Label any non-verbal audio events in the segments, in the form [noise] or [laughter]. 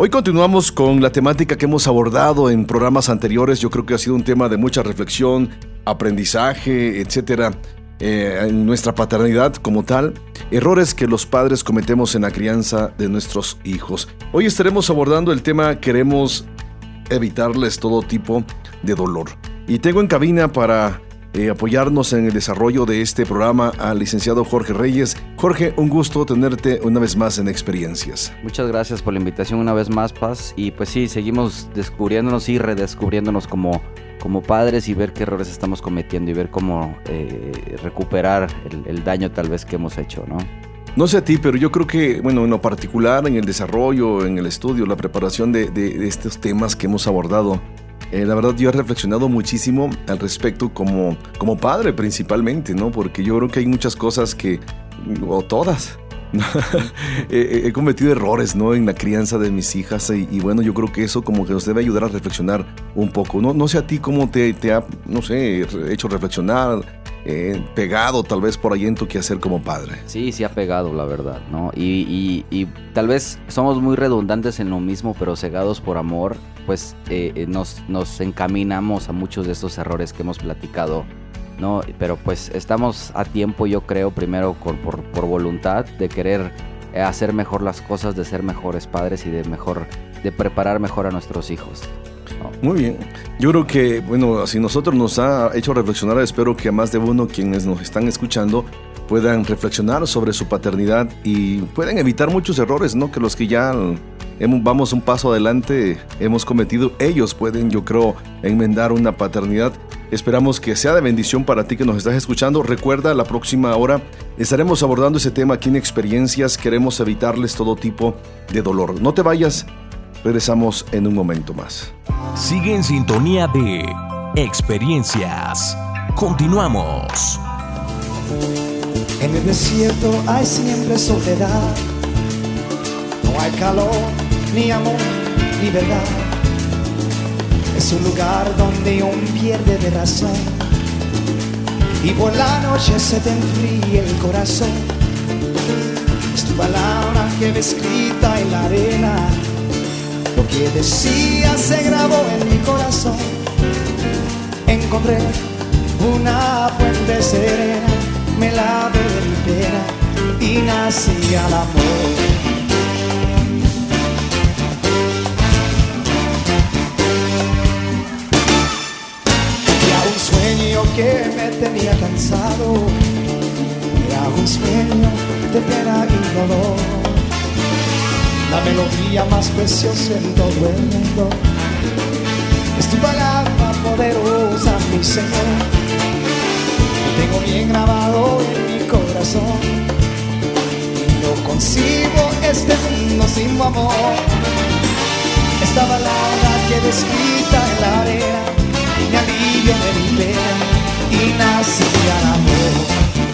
Hoy continuamos con la temática que hemos abordado en programas anteriores. Yo creo que ha sido un tema de mucha reflexión, aprendizaje, etcétera. Eh, en nuestra paternidad como tal, errores que los padres cometemos en la crianza de nuestros hijos. Hoy estaremos abordando el tema queremos evitarles todo tipo de dolor. Y tengo en cabina para eh, apoyarnos en el desarrollo de este programa al licenciado Jorge Reyes. Jorge, un gusto tenerte una vez más en Experiencias. Muchas gracias por la invitación una vez más, Paz. Y pues sí, seguimos descubriéndonos y redescubriéndonos como como padres y ver qué errores estamos cometiendo y ver cómo eh, recuperar el, daño tal vez que hemos hecho, ¿no? No sé a ti, pero yo creo que, bueno, en lo particular, en el desarrollo, en el estudio, la preparación de, estos temas que hemos abordado, eh, la verdad yo he reflexionado muchísimo al respecto como, como padre principalmente, ¿no? Porque yo creo que hay muchas cosas que, o todas, [laughs] he, cometido errores ¿no? en la crianza de mis hijas y, bueno, yo creo que eso como que nos debe ayudar a reflexionar un poco. No, sé a ti cómo te, ha, no sé, hecho reflexionar, eh, pegado tal vez por ahí en tu quehacer como padre. Sí, sí ha pegado, la verdad, ¿no? Y, y, tal vez somos muy redundantes en lo mismo, pero cegados por amor, pues eh, eh, nos, nos encaminamos a muchos de estos errores que hemos platicado ¿no? Pero pues estamos a tiempo, yo creo, primero por, por, voluntad de querer eh, hacer mejor las cosas, de ser mejores padres y de mejor, de preparar mejor a nuestros hijos. Muy bien. Yo creo que, bueno, si nosotros nos ha hecho reflexionar, espero que más de uno quienes nos están escuchando puedan reflexionar sobre su paternidad y puedan evitar muchos errores, ¿no? Que los que ya vamos un paso adelante hemos cometido, ellos pueden, yo creo, enmendar una paternidad Esperamos que sea de bendición para ti que nos estás escuchando. Recuerda, la próxima hora estaremos abordando ese tema aquí en Experiencias. Queremos evitarles todo tipo de dolor. No te vayas, regresamos en un momento más. Sigue en sintonía de Experiencias. Continuamos. En el desierto hay siempre soledad. No hay calor, ni amor, ni verdad es un lugar donde un pierde de razón y por la noche se te enfría el corazón. Es tu palabra que ve escrita en la arena. Lo que decía se grabó en mi corazón. Encontré una fuente serena, me la mi pena y nací al amor. Que me tenía cansado era un sueño de pena y dolor. La melodía más preciosa en todo el mundo es tu palabra poderosa, mi Señor. Te tengo bien grabado en mi corazón. No concibo este mundo sin tu amor. Esta palabra que descrita en la arena me alivia de mi pena y nacía el amor.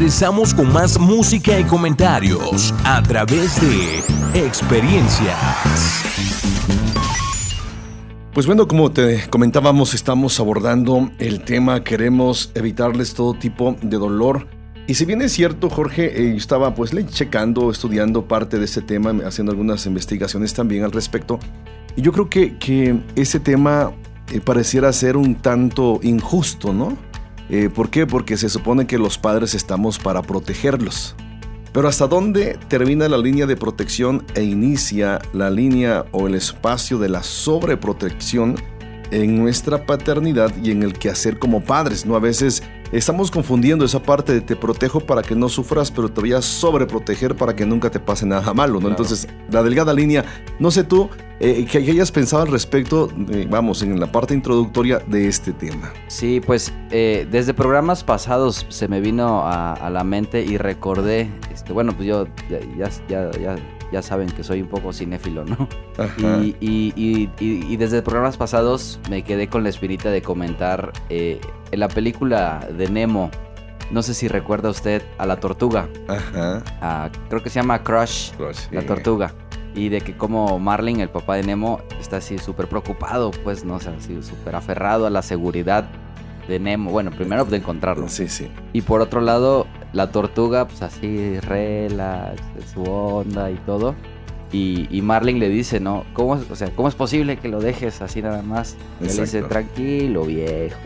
Regresamos con más música y comentarios a través de experiencias. Pues bueno, como te comentábamos, estamos abordando el tema, queremos evitarles todo tipo de dolor. Y si bien es cierto, Jorge, eh, estaba pues checando, estudiando parte de este tema, haciendo algunas investigaciones también al respecto. Y yo creo que, que ese tema eh, pareciera ser un tanto injusto, ¿no? Eh, ¿Por qué? Porque se supone que los padres estamos para protegerlos. Pero ¿hasta dónde termina la línea de protección e inicia la línea o el espacio de la sobreprotección en nuestra paternidad y en el quehacer como padres? ¿no? A veces Estamos confundiendo esa parte de te protejo para que no sufras, pero te voy a sobreproteger para que nunca te pase nada malo, ¿no? Entonces, la delgada línea, no sé tú, eh, que hayas pensado al respecto, eh, vamos, en la parte introductoria de este tema. Sí, pues eh, desde programas pasados se me vino a, la mente y recordé, este, bueno, pues yo ya, ya, ya ya saben que soy un poco cinéfilo, ¿no? Y, y, y, desde programas pasados me quedé con la espinita de comentar eh, en la película de Nemo. No sé si recuerda usted a la tortuga. Ajá. creo que se llama Crush, la tortuga. Y de que como Marlin, el papá de Nemo, está así súper preocupado, pues, no sé, así súper aferrado a la seguridad de Nemo. Bueno, primero de encontrarlo. Sí, sí. Y por otro lado, la tortuga, pues así, relax, su onda y todo. Y, y, Marlin le dice, ¿no? ¿Cómo, o sea, ¿cómo es posible que lo dejes así nada más? Y él dice, tranquilo, viejo.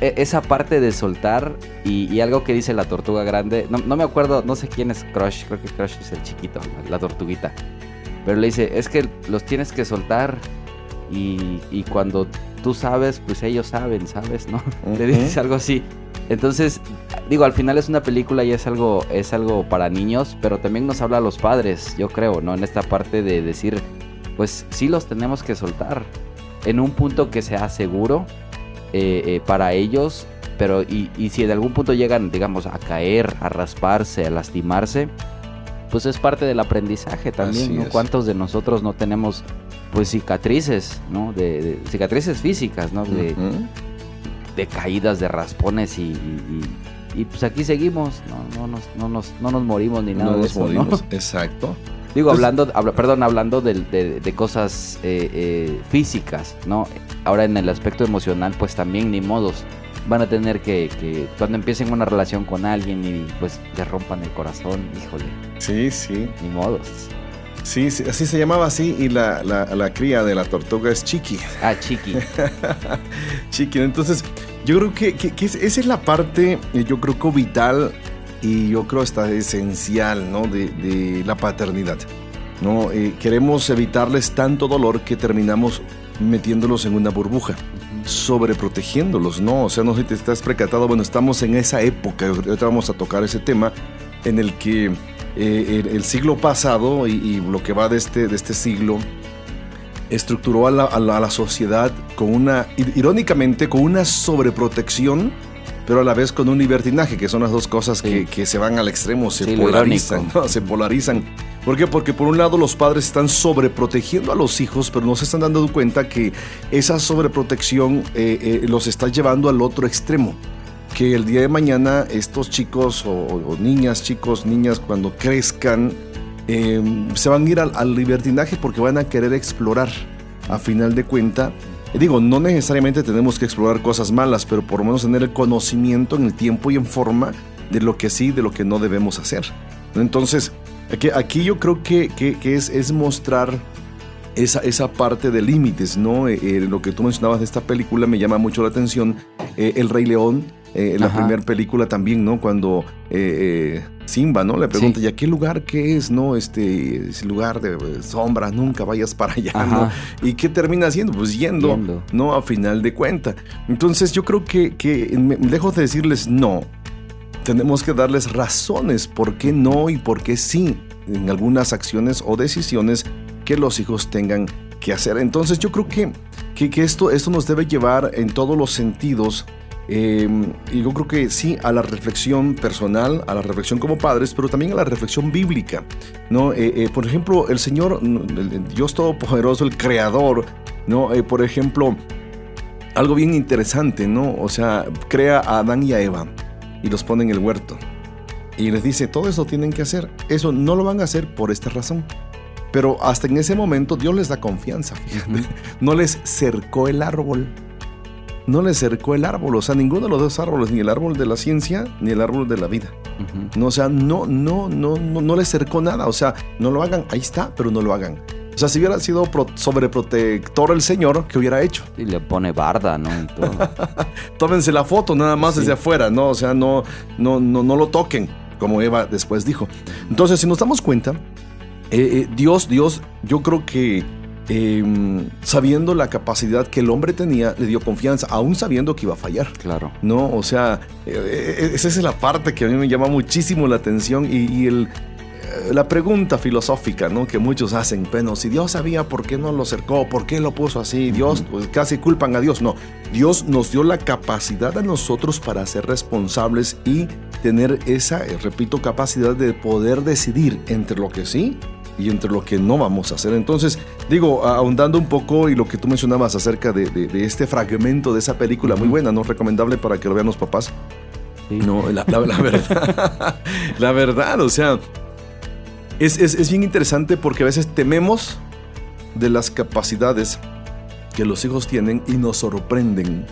E, esa parte de soltar y, algo que dice la tortuga grande, no, no, me acuerdo, no sé quién es Crush, creo que Crush es el chiquito, la tortuguita. Pero le dice, es que los tienes que soltar y, y cuando tú sabes, pues ellos saben, ¿sabes? ¿No? [laughs] Le dices algo así. Entonces, digo, al final es una película y es algo, es algo para niños, pero también nos habla a los padres, yo creo, ¿no? En esta parte de decir, pues sí los tenemos que soltar en un punto que sea seguro eh, eh, para ellos, pero y, y, si en algún punto llegan, digamos, a caer, a rasparse, a lastimarse, pues es parte del aprendizaje también, ¿no? ¿Cuántos de nosotros no tenemos pues cicatrices, ¿no? De, cicatrices físicas, ¿no? De, de, caídas, de raspones y, y, pues aquí seguimos, no, no, nos, no, nos, no nos morimos ni nada. No nos morimos, [laughs] exacto. Digo, hablando, perdón, hablando de, de cosas eh, eh, físicas, ¿no? Ahora en el aspecto emocional, pues también ni modos. Van a tener que, que, cuando empiecen una relación con alguien y pues le rompan el corazón, híjole. Sí, sí. Ni modos. Sí, así se llamaba así y la, la, cría de la tortuga es Chiqui. Ah, Chiqui. [laughs] Chiqui, entonces yo creo que, que, esa es la parte, eh, yo creo que vital y yo creo hasta esencial, ¿no? De, de la paternidad, ¿no? Eh, queremos evitarles tanto dolor que terminamos metiéndolos en una burbuja sobreprotegiéndolos, ¿no? O sea, no sé si te estás precatado, bueno, estamos en esa época, ahorita vamos a tocar ese tema, en el que eh, el, siglo pasado y, lo que va de este, de este siglo estructuró a la, sociedad con una, irónicamente, con una sobreprotección, pero a la vez con un libertinaje, que son las dos cosas que, se van al extremo, se polarizan, se polarizan. ¿Por qué? Porque por un lado los padres están sobreprotegiendo a los hijos, pero no se están dando cuenta que esa sobreprotección eh, eh, los está llevando al otro extremo que el día de mañana estos chicos o, niñas, chicos, niñas, cuando crezcan, em, se van a ir al, libertinaje porque van a querer explorar. A final de cuenta, digo, no necesariamente tenemos que explorar cosas malas, pero por lo menos tener el conocimiento en el tiempo y en forma de lo que sí, de lo que no debemos hacer. Entonces, aquí, aquí yo creo que, que, es, es mostrar esa, esa parte de límites, ¿no? Eh, eh, lo que tú mencionabas de esta película me llama mucho la atención. Eh, el Rey León, eh, la primera película también, ¿no? Cuando eh, eh, Simba, ¿no? Le pregunta, ¿y a qué lugar qué es, no? Este, ese lugar de sombras, nunca vayas para allá, ¿no? ¿Y qué termina haciendo? Pues yendo, ¿no? A final de cuenta. Entonces yo creo que, que lejos de decirles no, tenemos que darles razones por qué no y por qué sí en algunas acciones o decisiones que los hijos tengan que hacer. Entonces yo creo que, que, que esto, esto nos debe llevar en todos los sentidos Em, y yo creo que sí, a la reflexión personal, a la reflexión como padres, pero también a la reflexión bíblica. ¿no? Eh, eh, por ejemplo, el Señor, el Dios Todopoderoso, el Creador, ¿no? Eh, por ejemplo, algo bien interesante, ¿no? O sea, crea a Adán y a Eva. y los pone en el huerto. Y les dice, todo eso tienen que hacer. Eso no lo van a hacer por esta razón. Pero hasta en ese momento Dios les da confianza, fíjate. No les cercó el árbol. No les cercó el árbol. O sea, ninguno de los dos árboles, ni el árbol de la ciencia, ni el árbol de la vida. No, o sea, no, no, no, no, no les cercó nada. O sea, no lo hagan. Ahí está, pero no lo hagan. O sea, si hubiera sido sobreprotector el señor, ¿qué hubiera hecho? Y le pone barda, ¿no? [laughs] Tómense la foto nada más desde afuera, ¿no? O sea, no, no, no, no lo toquen, como Eva después dijo. Entonces, si nos damos cuenta, eh, eh, Dios, Dios, yo creo que em, sabiendo la capacidad que el hombre tenía, le dio confianza, aún sabiendo que iba a fallar. Claro. No, o sea, eh, esa es la parte que a mí me llama muchísimo la atención y el la pregunta filosófica ¿no? que muchos hacen, bueno, si Dios sabía por qué no lo cercó, por qué lo puso así, Dios, pues casi culpan a Dios. No, Dios nos dio la capacidad a nosotros para ser responsables y tener esa, eh, repito, capacidad de poder decidir entre lo que sí y entre lo que no vamos a hacer. Entonces, digo, ahondando un poco y lo que tú mencionabas acerca de, este fragmento de esa película, muy buena, ¿no? Recomendable para que lo vean los papás. No, la, la verdad, [laughs] la verdad, o sea, es, bien interesante porque a veces tememos de las capacidades que los hijos tienen y nos sorprenden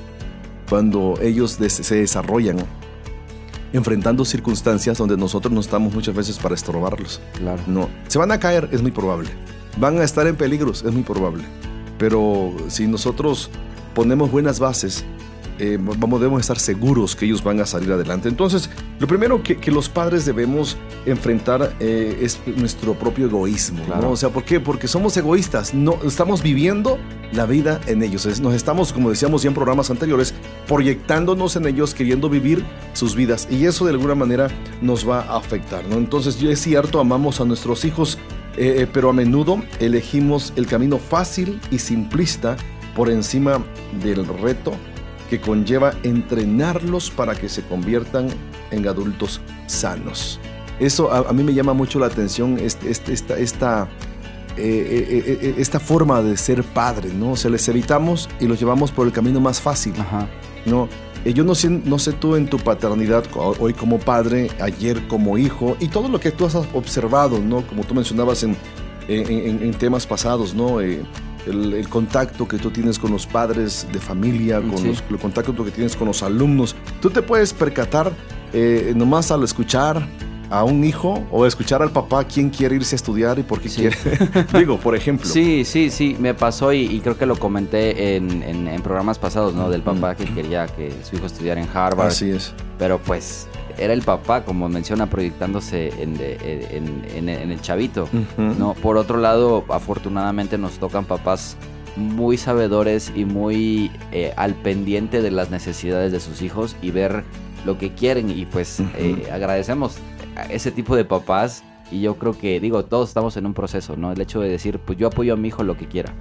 cuando ellos se desarrollan enfrentando circunstancias donde nosotros no estamos muchas veces para estorbarlos. Claro. No, se van a caer, es muy probable. Van a estar en peligros, es muy probable. Pero si nosotros ponemos buenas bases eh, vamos, debemos estar seguros que ellos van a salir adelante. Entonces, lo primero que, los padres debemos enfrentar eh, es nuestro propio egoísmo. O sea, ¿por qué? Porque somos egoístas, no, estamos viviendo la vida en ellos. nos estamos, como decíamos ya en programas anteriores, proyectándonos en ellos, queriendo vivir sus vidas. Y eso de alguna manera nos va a afectar. ¿no? Entonces, yo es cierto, amamos a nuestros hijos, eh, pero a menudo elegimos el camino fácil y simplista por encima del reto que conlleva entrenarlos para que se conviertan en adultos sanos. Eso a, mí me llama mucho la atención, este, este, esta, esta, eh, eh, eh, esta forma de ser padre, ¿no? O sea, les evitamos y los llevamos por el camino más fácil, ¿no? yo no sé, no sé tú en tu paternidad, hoy como padre, ayer como hijo, y todo lo que tú has observado, ¿no? Como tú mencionabas en, en, temas pasados, ¿no? el, contacto que tú tienes con los padres de familia, con los, el contacto que tienes con los alumnos. Tú te puedes percatar eh, nomás al escuchar a un hijo o escuchar al papá quién quiere irse a estudiar y por qué quiere. [laughs] Digo, por ejemplo. Sí, sí, sí, me pasó y, creo que lo comenté en, en, programas pasados, ¿no? Del papá que quería que su hijo estudiara en Harvard. Así es. Pero pues era el papá, como menciona, proyectándose en, en, el chavito. ¿no? Por otro lado, afortunadamente nos tocan papás muy sabedores y muy eh, al pendiente de las necesidades de sus hijos y ver lo que quieren. Y pues eh, agradecemos ese tipo de papás. Y yo creo que, digo, todos estamos en un proceso, ¿no? El hecho de decir, pues yo apoyo a mi hijo lo que quiera.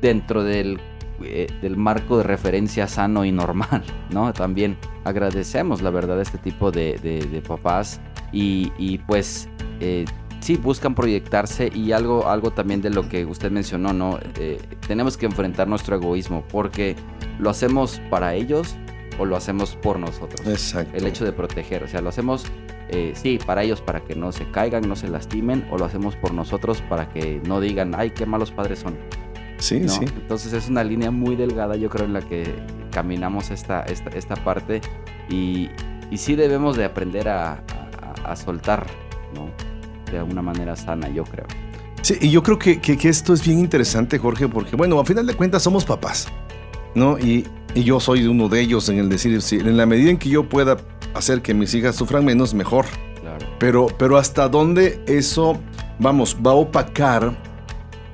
Dentro del eh, del marco de referencia sano y normal, [laughs] ¿no? También agradecemos, la verdad, este tipo de, papás y, pues eh, sí buscan proyectarse y algo, algo también de lo que usted mencionó, ¿no? Eh, tenemos que enfrentar nuestro egoísmo porque lo hacemos para ellos o lo hacemos por nosotros. Exacto. El hecho de proteger, o sea, lo hacemos, sí, para ellos, para que no se caigan, no se lastimen, o lo hacemos por nosotros para que no digan, ay, qué malos padres son. Sí, sí. Entonces es una línea muy delgada, yo creo, en la que caminamos esta, esta, esta parte y, y, sí debemos de aprender a, a, soltar, ¿no? De alguna manera sana, yo creo. Sí, y yo creo que, que, esto es bien interesante, Jorge, porque, bueno, a final de cuentas somos papás, ¿no? Y, y yo soy uno de ellos en el decir, en la medida en que yo pueda hacer que mis hijas sufran menos, mejor. Claro. Pero, pero hasta dónde eso, vamos, va a opacar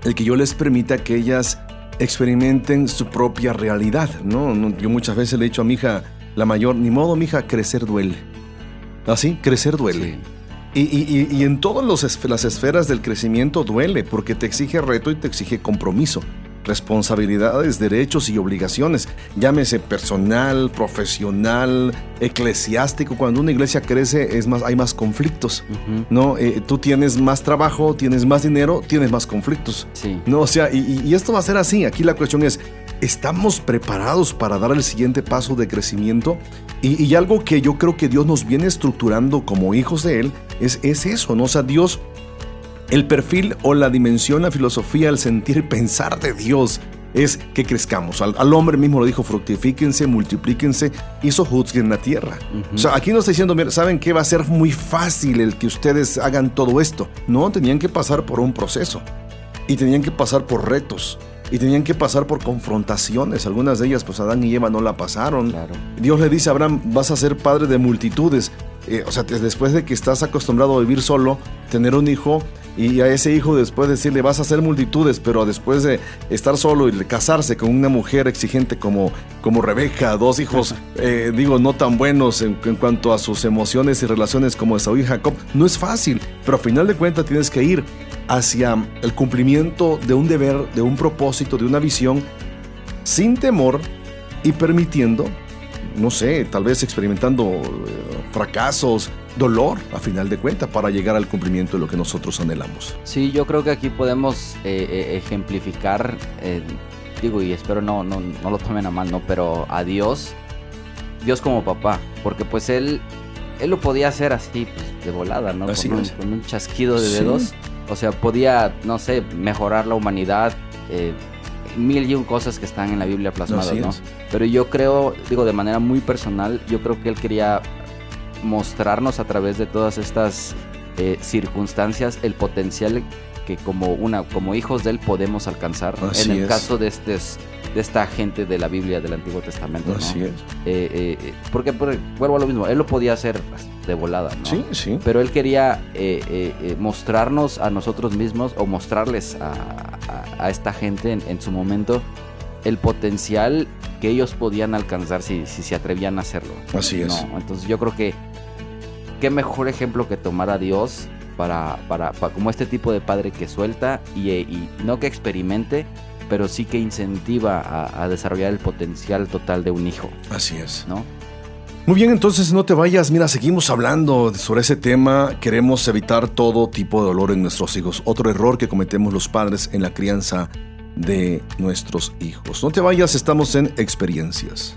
el que yo les permita que ellas experimenten su propia realidad, ¿no? Yo muchas veces le he dicho a mi hija, la mayor, ni modo, mi hija, crecer duele. ¿Así? Crecer duele. Y, y, y, en todas las esferas del crecimiento duele, porque te exige reto y te exige compromiso responsabilidades, derechos y obligaciones, llámese personal, profesional, eclesiástico. Cuando una iglesia crece es más, hay más conflictos, ¿no? Eh, tú tienes más trabajo, tienes más dinero, tienes más conflictos. Sí. No, o sea, y, esto va a ser así. Aquí la cuestión es, estamos preparados para dar el siguiente paso de crecimiento. Y, algo que yo creo que Dios nos viene estructurando como hijos de Él es, es eso, ¿no? O sea, Dios, el perfil o la dimensión, la filosofía, el sentir, pensar de Dios es que crezcamos. Al, hombre mismo lo dijo, fructifíquense, multiplíquense y sojuzguen la tierra. O sea, aquí nos está diciendo, mira, ¿saben qué? Va a ser muy fácil el que ustedes hagan todo esto. No, tenían que pasar por un proceso y tenían que pasar por retos y tenían que pasar por confrontaciones. Algunas de ellas, pues Adán y Eva no la pasaron. Dios le dice a Abraham, vas a ser padre de multitudes. Eh, o sea, después de que estás acostumbrado a vivir solo, tener un hijo y a ese hijo después decirle vas a hacer multitudes, pero después de estar solo y casarse con una mujer exigente como, como Rebeca, dos hijos, eh, digo, no tan buenos en, cuanto a sus emociones y relaciones como Esaú y Jacob, no es fácil, pero a final de cuentas tienes que ir hacia el cumplimiento de un deber, de un propósito, de una visión, sin temor y permitiendo, no sé, tal vez experimentando eh, fracasos, dolor, a final de cuentas, para llegar al cumplimiento de lo que nosotros anhelamos. Sí, yo creo que aquí podemos eh, eh, ejemplificar, eh, digo, y espero no, no, no, lo tomen a mal, ¿no? Pero a Dios, Dios como papá, porque pues él, él lo podía hacer así, pues, de volada, ¿no? Así con, un, con, un, chasquido de dedos. O sea, podía, no sé, mejorar la humanidad, mil y un cosas que están en la Biblia plasmadas, ¿no? Pero yo creo, digo, de manera muy personal, yo creo que él quería mostrarnos a través de todas estas eh, circunstancias el potencial que como una como hijos de él podemos alcanzar en el caso de este de esta gente de la Biblia del Antiguo Testamento así es. Eh, eh, porque, vuelvo a lo mismo él lo podía hacer de volada ¿no? sí sí. Pero él quería mostrarnos a nosotros mismos o mostrarles a, esta gente en, su momento el potencial que ellos podían alcanzar si, si se atrevían a hacerlo. Así es. Entonces yo creo que qué mejor ejemplo que tomar a Dios para, para, como este tipo de padre que suelta y, no que experimente, pero sí que incentiva a, a, desarrollar el potencial total de un hijo. Así es. ¿No? Muy bien, entonces no te vayas. Mira, seguimos hablando sobre ese tema. Queremos evitar todo tipo de dolor en nuestros hijos. Otro error que cometemos los padres en la crianza de nuestros hijos. No te vayas, estamos en experiencias.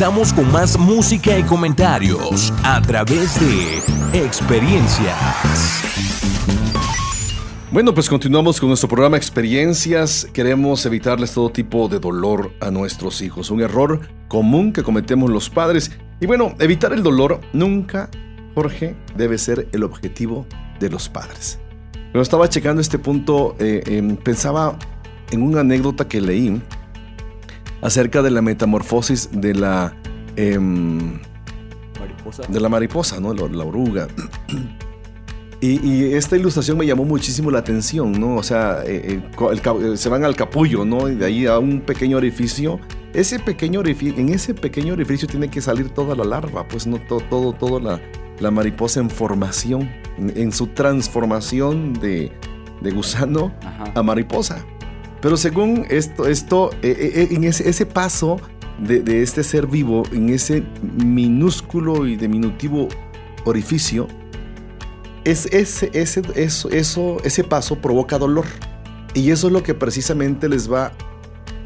Regresamos con más música y comentarios a través de experiencias. Bueno, pues continuamos con nuestro programa Experiencias. Queremos evitarles todo tipo de dolor a nuestros hijos. Un error común que cometemos los padres. Y bueno, evitar el dolor nunca, Jorge, debe ser el objetivo de los padres. Cuando estaba checando este punto, eh, em, pensaba en una anécdota que leí acerca de la metamorfosis de la em, mariposa. de la mariposa, ¿no? La, oruga. [clears throat] Y, esta ilustración me llamó muchísimo la atención, ¿no? O sea, eh, eh, se van al capullo, ¿no? Y de ahí a un pequeño orificio. Ese pequeño orificio, en ese pequeño orificio tiene que salir toda la larva, pues no todo, todo, todo la, la mariposa en formación, en, su transformación de, de gusano a mariposa. Pero según esto, esto eh, en ese, ese paso de, de, este ser vivo, en ese minúsculo y diminutivo orificio, es, ese, ese, eso, eso, ese paso provoca dolor. Y eso es lo que precisamente les va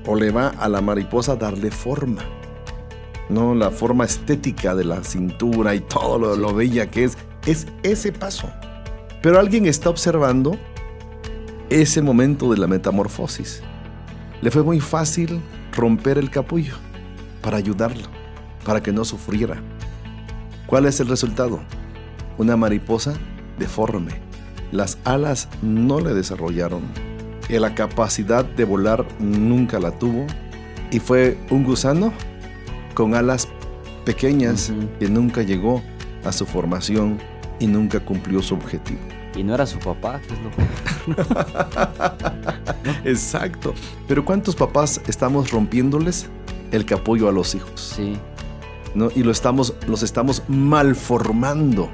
o le va a la mariposa darle forma. ¿no? La forma estética de la cintura y todo lo, lo bella que es, es ese paso. Pero alguien está observando ese momento de la metamorfosis. Le fue muy fácil romper el capullo para ayudarlo, para que no sufriera. ¿Cuál es el resultado? Una mariposa deforme. Las alas no le desarrollaron. Y la capacidad de volar nunca la tuvo. Y fue un gusano con alas pequeñas que nunca llegó a su formación y nunca cumplió su objetivo. Y no era su papá, que es lo [laughs] Exacto. Pero ¿cuántos papás estamos rompiéndoles el capullo a los hijos? Sí. ¿No? Y lo estamos, los estamos malformando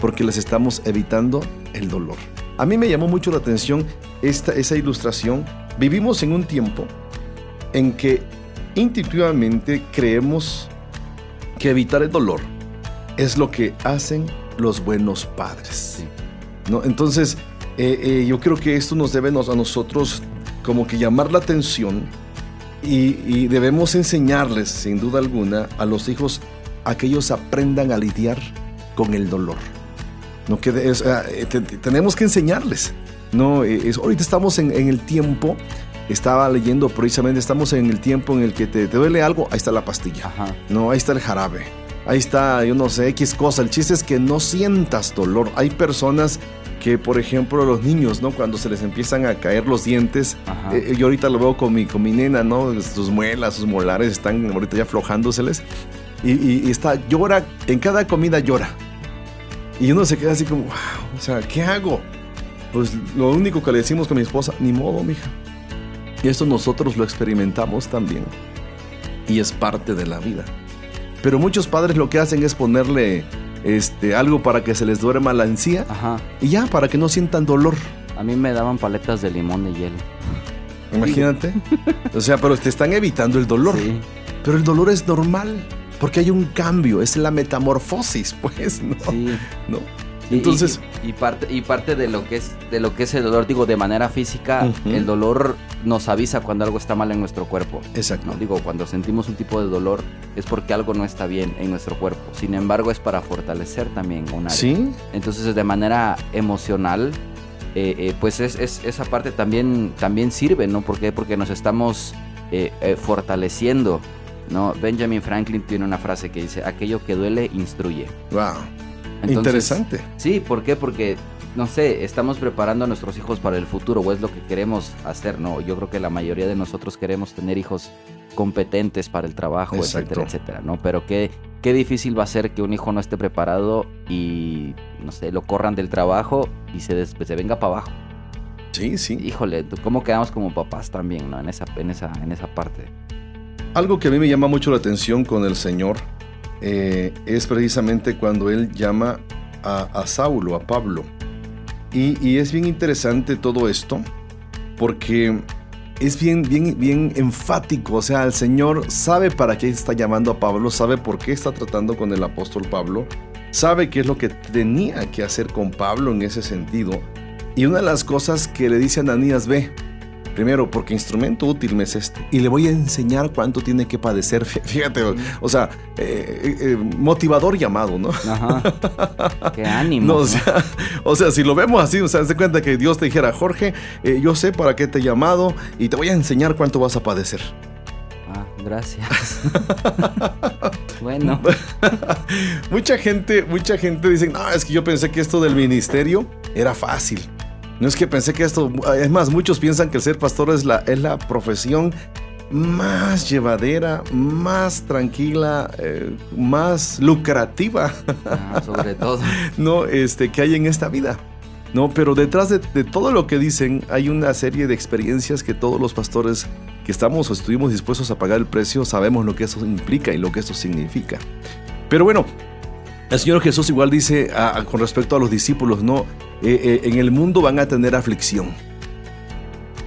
porque les estamos evitando el dolor. A mí me llamó mucho la atención esta, esa ilustración. Vivimos en un tiempo en que intuitivamente creemos que evitar el dolor es lo que hacen los buenos padres. ¿No? Entonces, eh, eh, yo creo que esto nos debe a nosotros como que llamar la atención y, y, debemos enseñarles, sin duda alguna, a los hijos a que ellos aprendan a lidiar con el dolor. No que eh, tenemos que enseñarles. No, es, ahorita estamos en, el tiempo. Estaba leyendo precisamente, estamos en el tiempo en el que te, duele algo, ahí está la pastilla. No, ahí está el jarabe. Ahí está, yo no sé, X cosa. El chiste es que no sientas dolor. Hay personas que, por ejemplo, los niños, ¿no? Cuando se les empiezan a caer los dientes, eh, yo ahorita lo veo con mi, con mi nena, ¿no? Sus muelas, sus molares están ahorita ya aflojándoseles. Y, y está, llora, en cada comida llora. Y uno se queda así como, wow, o sea, ¿qué hago? Pues lo único que le decimos con mi esposa, ni modo, mija. Y esto nosotros lo experimentamos también. Y es parte de la vida. Pero muchos padres lo que hacen es ponerle este, algo para que se les duerma la encía. Ajá. Y ya, para que no sientan dolor. A mí me daban paletas de limón y hielo. Imagínate. o sea, pero te están evitando el dolor. Sí. Pero el dolor es normal. Porque hay un cambio, es la metamorfosis, pues, ¿no? Sí. ¿No? Entonces. Y, parte, y parte de lo que es, de lo que es el dolor, digo, de manera física, el dolor nos avisa cuando algo está mal en nuestro cuerpo. Exacto. ¿no? Digo, cuando sentimos un tipo de dolor, es porque algo no está bien en nuestro cuerpo. Sin embargo, es para fortalecer también un área. Sí. Entonces, de manera emocional, eh, eh, pues es, esa parte también, también sirve, ¿no? ¿Por qué? Porque nos estamos eh, fortaleciendo ¿no? Benjamin Franklin tiene una frase que dice, aquello que duele instruye. Wow. Interesante. Sí, ¿por qué? Porque, no sé, estamos preparando a nuestros hijos para el futuro o es lo que queremos hacer, ¿no? Yo creo que la mayoría de nosotros queremos tener hijos competentes para el trabajo, etcétera, etcétera, ¿no? Pero qué, qué difícil va a ser que un hijo no esté preparado y, no sé, lo corran del trabajo y se, se venga para abajo. Sí, sí. Híjole, ¿cómo quedamos como papás también, ¿no? En esa, en esa, en esa parte. Algo que a mí me llama mucho la atención con el Señor eh, es precisamente cuando Él llama a, Saulo, a Pablo. Y, es bien interesante todo esto porque es bien, bien, bien enfático. O sea, el Señor sabe para qué está llamando a Pablo, sabe por qué está tratando con el apóstol Pablo, sabe qué es lo que tenía que hacer con Pablo en ese sentido. Y una de las cosas que le dice a Ananías, ve, Primero, porque instrumento útil me es este. Y le voy a enseñar cuánto tiene que padecer. Fíjate, o sea, eh, eh, eh, motivador llamado, ¿no? Ajá. [laughs] Qué ánimo. No, o, sea, o sea, si lo vemos así, o sea, se cuenta que Dios te dijera, Jorge, yo sé para qué te he llamado y te voy a enseñar cuánto vas a padecer. Ah, gracias. [laughs] bueno. [laughs] mucha gente, mucha gente dice, no, es que yo pensé que esto del ministerio era fácil. No es que pensé que esto, es más, muchos piensan que el ser pastor es la, es la profesión más llevadera, más tranquila, eh, más lucrativa. Ah, sobre todo. [laughs] no, este, que hay en esta vida. No, pero detrás de, todo lo que dicen hay una serie de experiencias que todos los pastores que estamos o estuvimos dispuestos a pagar el precio sabemos lo que eso implica y lo que eso significa. Pero bueno, el Señor Jesús igual dice con respecto a los discípulos, no, eh, eh, en el mundo van a tener aflicción.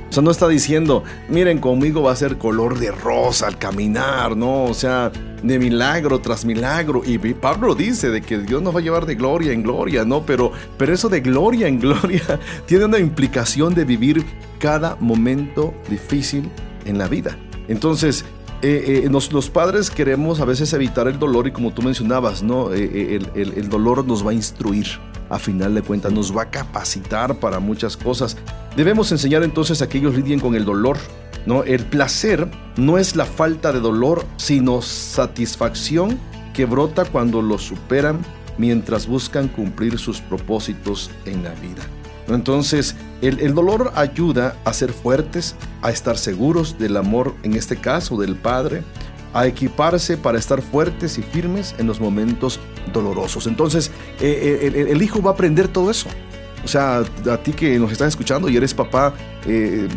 O sea, no está diciendo, miren, conmigo va a ser color de rosa al caminar, ¿no? O sea, de milagro tras milagro. Y Pablo dice de que Dios nos va a llevar de gloria en gloria, ¿no? Pero, pero eso de gloria en gloria [laughs] tiene una implicación de vivir cada momento difícil en la vida. Entonces, eh, los padres queremos a veces evitar el dolor y como tú mencionabas, ¿no? el, el dolor nos va a instruir a final de cuentas nos va a capacitar para muchas cosas. Debemos enseñar entonces a que ellos lidien con el dolor. ¿no? El placer no es la falta de dolor, sino satisfacción que brota cuando lo superan mientras buscan cumplir sus propósitos en la vida. Entonces, el, dolor ayuda a ser fuertes, a estar seguros del amor, en este caso del Padre, a equiparse para estar fuertes y firmes en los momentos dolorosos. Entonces, eh, eh, el, hijo va a aprender todo eso. O sea, a ti que nos estás escuchando y eres papá, eh,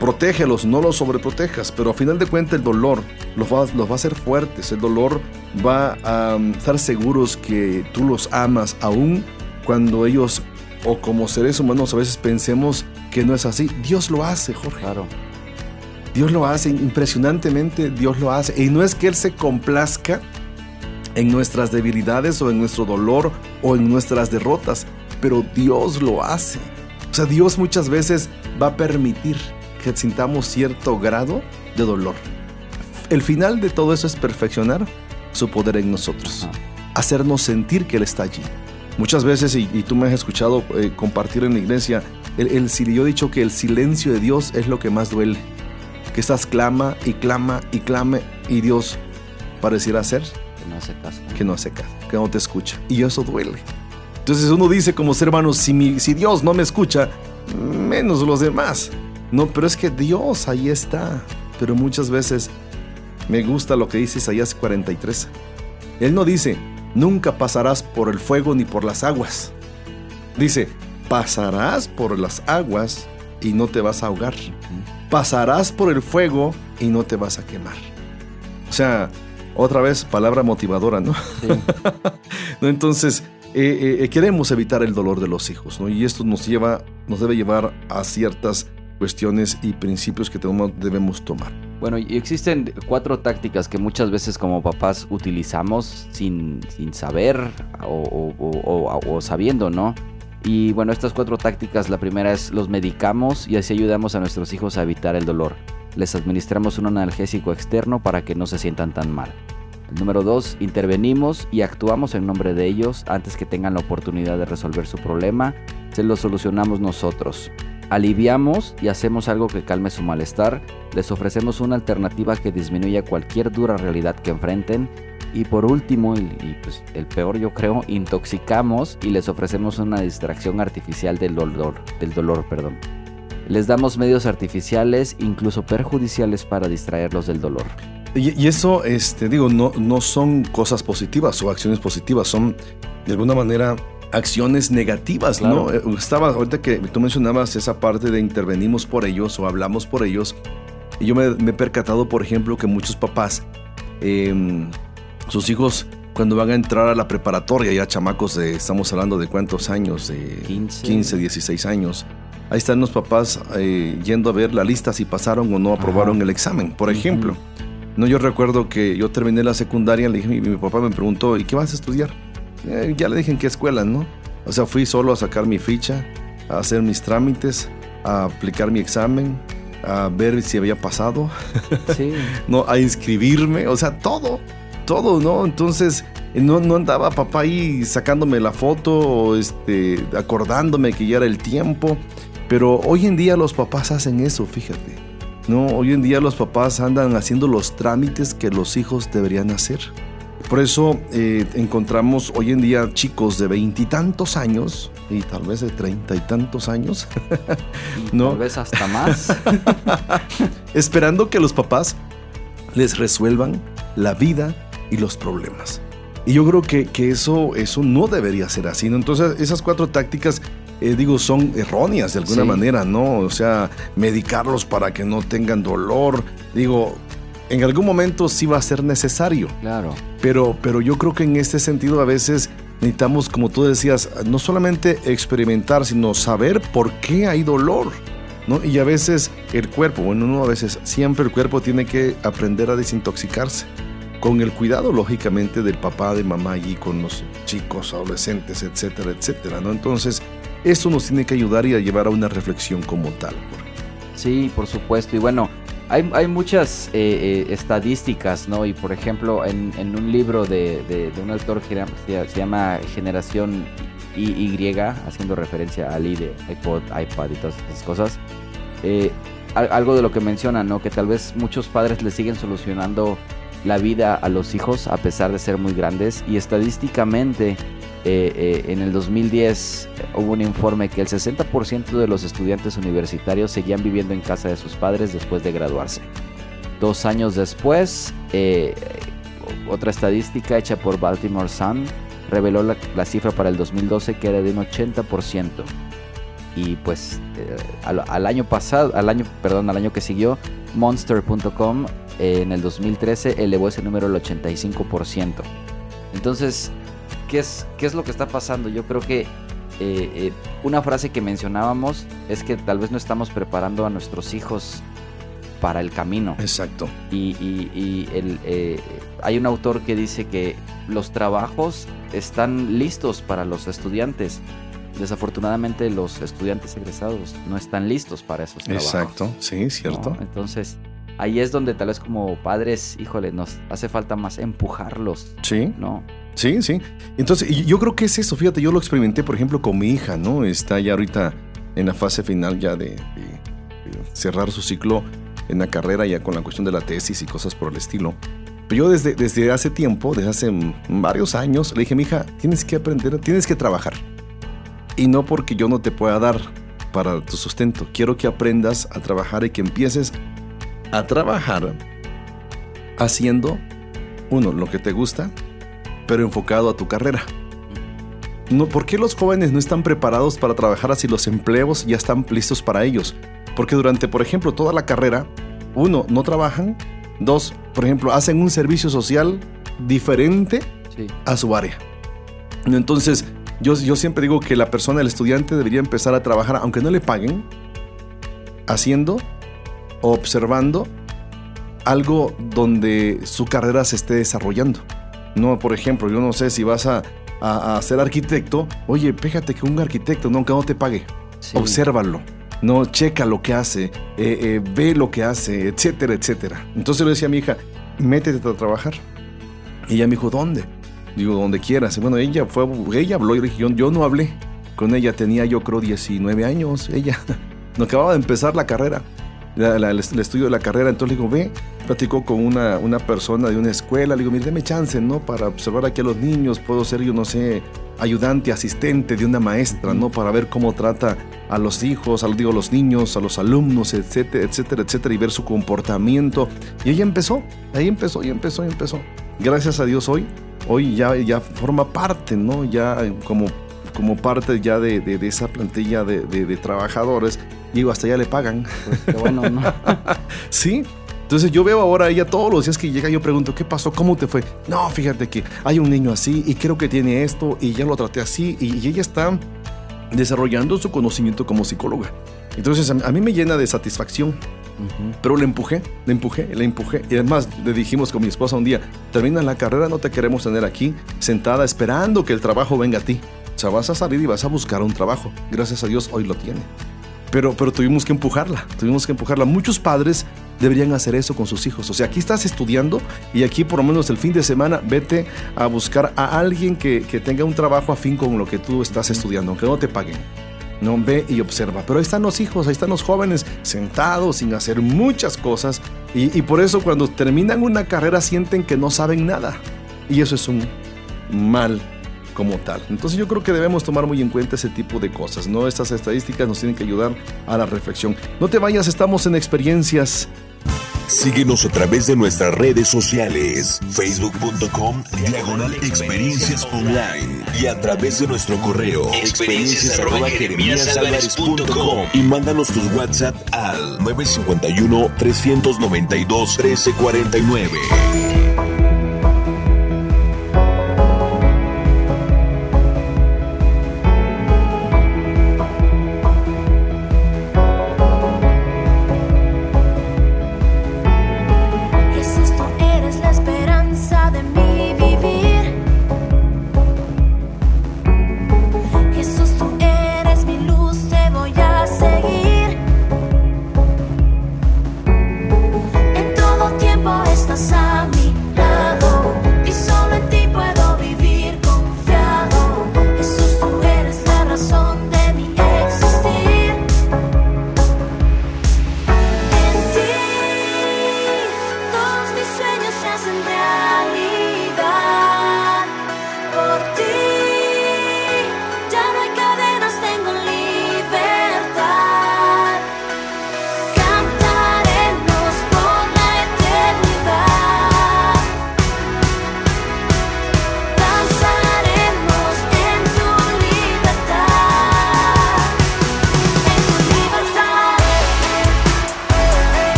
protégelos, no los sobreprotejas, pero a final de cuentas el dolor los va, los va a hacer fuertes, el dolor va a um, estar seguros que tú los amas, aún cuando ellos o como seres humanos a veces pensemos que no es así. Dios lo hace, Jorge. Claro. Dios lo hace, impresionantemente Dios lo hace. Y no es que Él se complazca en nuestras debilidades o en nuestro dolor o en nuestras derrotas, pero Dios lo hace. O sea, Dios muchas veces va a permitir que sintamos cierto grado de dolor. El final de todo eso es perfeccionar su poder en nosotros, hacernos sentir que Él está allí. Muchas veces, y, tú me has escuchado eh, compartir en la iglesia, el, el, yo he dicho que el silencio de Dios es lo que más duele que estás clama y clama y clame y Dios pareciera ser que no hace caso, que no hace caso, que no te escucha. Y eso duele. Entonces uno dice como ser humano, si, si Dios no me escucha, menos los demás. No, pero es que Dios ahí está. Pero muchas veces me gusta lo que dice Isaías 43. Él no dice, nunca pasarás por el fuego ni por las aguas. Dice, pasarás por las aguas y no te vas a ahogar pasarás por el fuego y no te vas a quemar. O sea, otra vez palabra motivadora, ¿no? [laughs] Entonces, eh, eh, eh, queremos evitar el dolor de los hijos, ¿no? Y esto nos lleva, nos debe llevar a ciertas cuestiones y principios que debemos tomar. Bueno, existen cuatro tácticas que muchas veces como papás utilizamos sin, sin saber o, o sabiendo, ¿no? Y bueno, estas cuatro tácticas, la primera es los medicamos y así ayudamos a nuestros hijos a evitar el dolor. Les administramos un analgésico externo para que no se sientan tan mal. El número dos, intervenimos y actuamos en nombre de ellos antes que tengan la oportunidad de resolver su problema, se lo solucionamos nosotros. Aliviamos y hacemos algo que calme su malestar, les ofrecemos una alternativa que disminuya cualquier dura realidad que enfrenten y por último, y, pues el peor yo creo, intoxicamos y les ofrecemos una distracción artificial del dolor, del dolor, perdón. Les damos medios artificiales, incluso perjudiciales para distraerlos del dolor. Y, eso, este, digo, no, no son cosas positivas o acciones positivas, son de alguna manera acciones negativas, ¿no? Eh, estaba, ahorita que tú mencionabas esa parte de intervenimos por ellos o hablamos por ellos, y yo me, he percatado, por ejemplo, que muchos papás em, sus hijos cuando van a entrar a la preparatoria, ya chamacos de, estamos hablando de cuántos años, de 15, 16 años. Ahí están los papás eh, yendo a ver la lista si pasaron o no aprobaron el examen, por ejemplo. No, yo recuerdo que yo terminé la secundaria, le dije, mi, mi papá me preguntó, ¿y qué vas a estudiar? Eh, ya le dije en qué escuela, ¿no? O sea, fui solo a sacar mi ficha, a hacer mis trámites, a aplicar mi examen a ver si había pasado, [laughs] Sí. no, a inscribirme, o sea, todo, todo, ¿no? Entonces, no, no andaba papá ahí sacándome la foto, o este, acordándome que ya era el tiempo, pero hoy en día los papás hacen eso, fíjate. No, hoy en día los papás andan haciendo los trámites que los hijos deberían hacer. Por eso eh, encontramos hoy en día chicos de veintitantos años y tal vez de treinta y tantos años No. Tal vez hasta más. [laughs] esperando que los papás les resuelvan la vida y los problemas. Y yo creo que, que eso, eso no debería ser así. ¿no? Entonces, esas cuatro tácticas, eh, digo, son erróneas de alguna Sí. manera, ¿no? O sea, medicarlos para que no tengan dolor. Digo, en algún momento sí va a ser necesario. claro. Pero, pero yo creo que en este sentido a veces necesitamos, como tú decías, no solamente experimentar, sino saber por qué hay dolor. ¿no? Y a veces el cuerpo, bueno, no a veces, siempre el cuerpo tiene que aprender a desintoxicarse. Con el cuidado, lógicamente, del papá, de mamá allí, con los chicos, adolescentes, etcétera, etcétera, ¿no? Entonces, esto nos tiene que ayudar y a llevar a una reflexión como tal. Sí, por supuesto. Y bueno, hay, hay muchas eh, eh, estadísticas, ¿no? Y por ejemplo, en, en un libro de, de- de un autor que se, llama Generación Y, haciendo referencia al I de iPod, iPad y todas esas cosas, eh, al- algo de lo que menciona, ¿no? Que tal vez muchos padres le siguen solucionando la vida a los hijos a pesar de ser muy grandes y estadísticamente eh, eh, en el 2010 eh, hubo un informe que el 60% de los estudiantes universitarios seguían viviendo en casa de sus padres después de graduarse. Dos años después, eh, otra estadística hecha por Baltimore Sun reveló la, la cifra para el 2012 que era de un 80%. Y pues eh, al, al año pasado, al año, perdón, al año que siguió, Monster.com eh, en el 2013 elevó ese número al 85%. Entonces, ¿qué es, ¿qué es lo que está pasando? Yo creo que eh, eh, una frase que mencionábamos es que tal vez no estamos preparando a nuestros hijos para el camino. Exacto. Y, y- y el, eh, hay un autor que dice que los trabajos están listos para los estudiantes. Desafortunadamente los estudiantes egresados no están listos para esos trabajos. Exacto. Sí, cierto. ¿no? Entonces, ahí es donde tal vez como padres, híjole, nos hace falta más empujarlos, Sí. ¿no? Sí, sí. Entonces, yo creo que es eso. Fíjate, yo lo experimenté, por ejemplo, con mi hija, ¿no? Está ya ahorita en la fase final ya de, de- de cerrar su ciclo en la carrera, ya con la cuestión de la tesis y cosas por el estilo. Pero yo desde, desde hace tiempo, desde hace varios años, le dije, mi hija, tienes que aprender, tienes que trabajar. Y no porque yo no te pueda dar para tu sustento. Quiero que aprendas a trabajar y que empieces a trabajar haciendo, uno, lo que te gusta, pero enfocado a tu carrera. No, ¿Por qué los jóvenes no están preparados para trabajar así los empleos ya están listos para ellos? Porque durante, por ejemplo, toda la carrera, uno, no trabajan, dos, por ejemplo, hacen un servicio social diferente Sí. a su área. Entonces, yo, yo siempre digo que la persona, el estudiante, debería empezar a trabajar, aunque no le paguen, haciendo o observando algo donde su carrera se esté desarrollando. No, por ejemplo, yo no sé si vas a, a- a ser arquitecto, oye, fíjate que un arquitecto, no, aunque no te pague, Sí. obsérvalo. No, checa lo que hace, eh, eh, ve lo que hace, etcétera, etcétera. Entonces le decía a mi hija, métete a trabajar. Y ella me dijo, ¿dónde? Digo, donde quieras. Y bueno, ella fue, ella habló y yo, yo no hablé con ella. Tenía yo creo 19 años, ella. [laughs] No acababa de empezar la carrera, la- la- el, estudio de la carrera. Entonces le digo, ve, platicó con una, una persona de una escuela. Le digo, mire, deme chance, ¿no? Para observar aquí a los niños. Puedo ser, yo no sé, ayudante, asistente de una maestra, ¿no? Para ver cómo trata a los hijos, a, digo, a los niños, a los alumnos, etcétera, etcétera, etcétera, y ver su comportamiento. Y ella empezó, ahí empezó, y empezó, y empezó. Gracias a Dios hoy, hoy ya, ya forma parte, ¿no? Ya como, como parte ya de, de- de esa plantilla de- de trabajadores. Digo, hasta ya le pagan. Pues, qué bueno, ¿no? [laughs] Sí. Entonces yo veo ahora a ella todos los días que llega, yo pregunto, ¿qué pasó? ¿Cómo te fue? No, fíjate que hay un niño así y creo que tiene esto y ya lo traté así y, y ella está desarrollando su conocimiento como psicóloga. Entonces a, mí me llena de satisfacción, Ujú. pero le empujé, le empujé, le empujé. Y además le dijimos con mi esposa un día, termina la carrera, no te queremos tener aquí sentada esperando que el trabajo venga a ti. O sea, vas a salir y vas a buscar un trabajo. Gracias a Dios hoy lo tiene. Pero, pero tuvimos que empujarla, tuvimos que empujarla. Muchos padres deberían hacer eso con sus hijos. O sea, aquí estás estudiando y aquí por lo menos el fin de semana vete a buscar a alguien que, que tenga un trabajo afín con lo que tú estás estudiando, aunque no te paguen. No ve y observa. Pero ahí están los hijos, ahí están los jóvenes sentados sin hacer muchas cosas. Y, y por eso cuando terminan una carrera sienten que no saben nada. Y eso es un mal como tal. Entonces yo creo que debemos tomar muy en cuenta ese tipo de cosas, ¿no? Estas estadísticas nos tienen que ayudar a la reflexión. No te vayas, estamos en experiencias. Síguenos a través de nuestras redes sociales, facebook.com, diagonal experiencias online y a través de nuestro correo, experiencias y mándanos tus WhatsApp al 951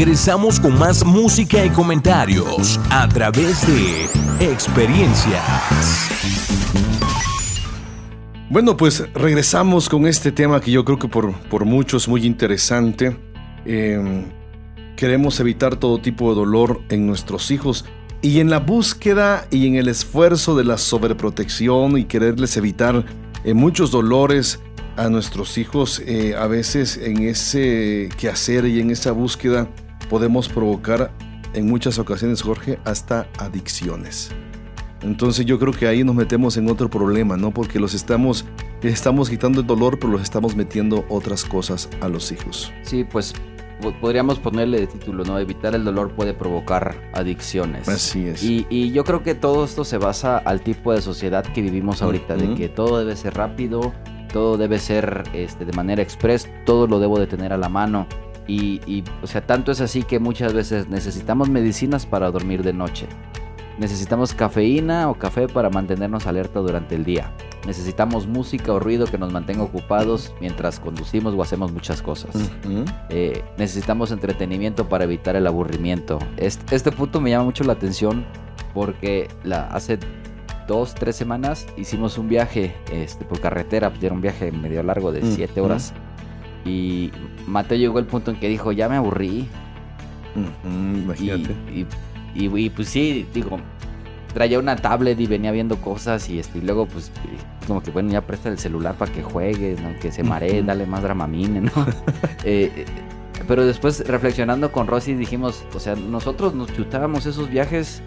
regresamos con más música y comentarios a través de experiencias. Bueno, pues regresamos con este tema que yo creo que por, por muchos es muy interesante. Em, queremos evitar todo tipo de dolor en nuestros hijos y en la búsqueda y en el esfuerzo de la sobreprotección y quererles evitar eh, muchos dolores a nuestros hijos, eh, a veces en ese quehacer y en esa búsqueda podemos provocar en muchas ocasiones, Jorge, hasta adicciones. Entonces yo creo que ahí nos metemos en otro problema, ¿no? Porque los estamos, estamos quitando el dolor, pero los estamos metiendo otras cosas a los hijos. Sí, pues podríamos ponerle de título, ¿no? Evitar el dolor puede provocar adicciones. Así es. Y, yo creo que todo esto se basa al tipo de sociedad que vivimos ahorita, de que todo debe ser rápido, todo debe ser este, de manera express, todo lo debo de tener a la mano. Y, y, o sea, tanto es así que muchas veces necesitamos medicinas para dormir de noche. Necesitamos cafeína o café para mantenernos alerta durante el día. Necesitamos música o ruido que nos mantenga ocupados mientras conducimos o hacemos muchas cosas. Eh, necesitamos entretenimiento para evitar el aburrimiento. Este, este, punto me llama mucho la atención porque la, hace dos, tres semanas hicimos un viaje este, por carretera, pues era un viaje medio largo de siete horas. Y Mateo llegó al punto en que dijo, ya me aburrí. imagínate. y y, pues sí, digo, traía una tablet y venía viendo cosas y, este, y luego pues como que bueno, ya presta el celular para que juegues, ¿no? Que se maree, dale más dramamine, ¿no? [laughs] Eh, eh, pero después reflexionando con Rosy dijimos, o sea, nosotros nos chutábamos esos viajes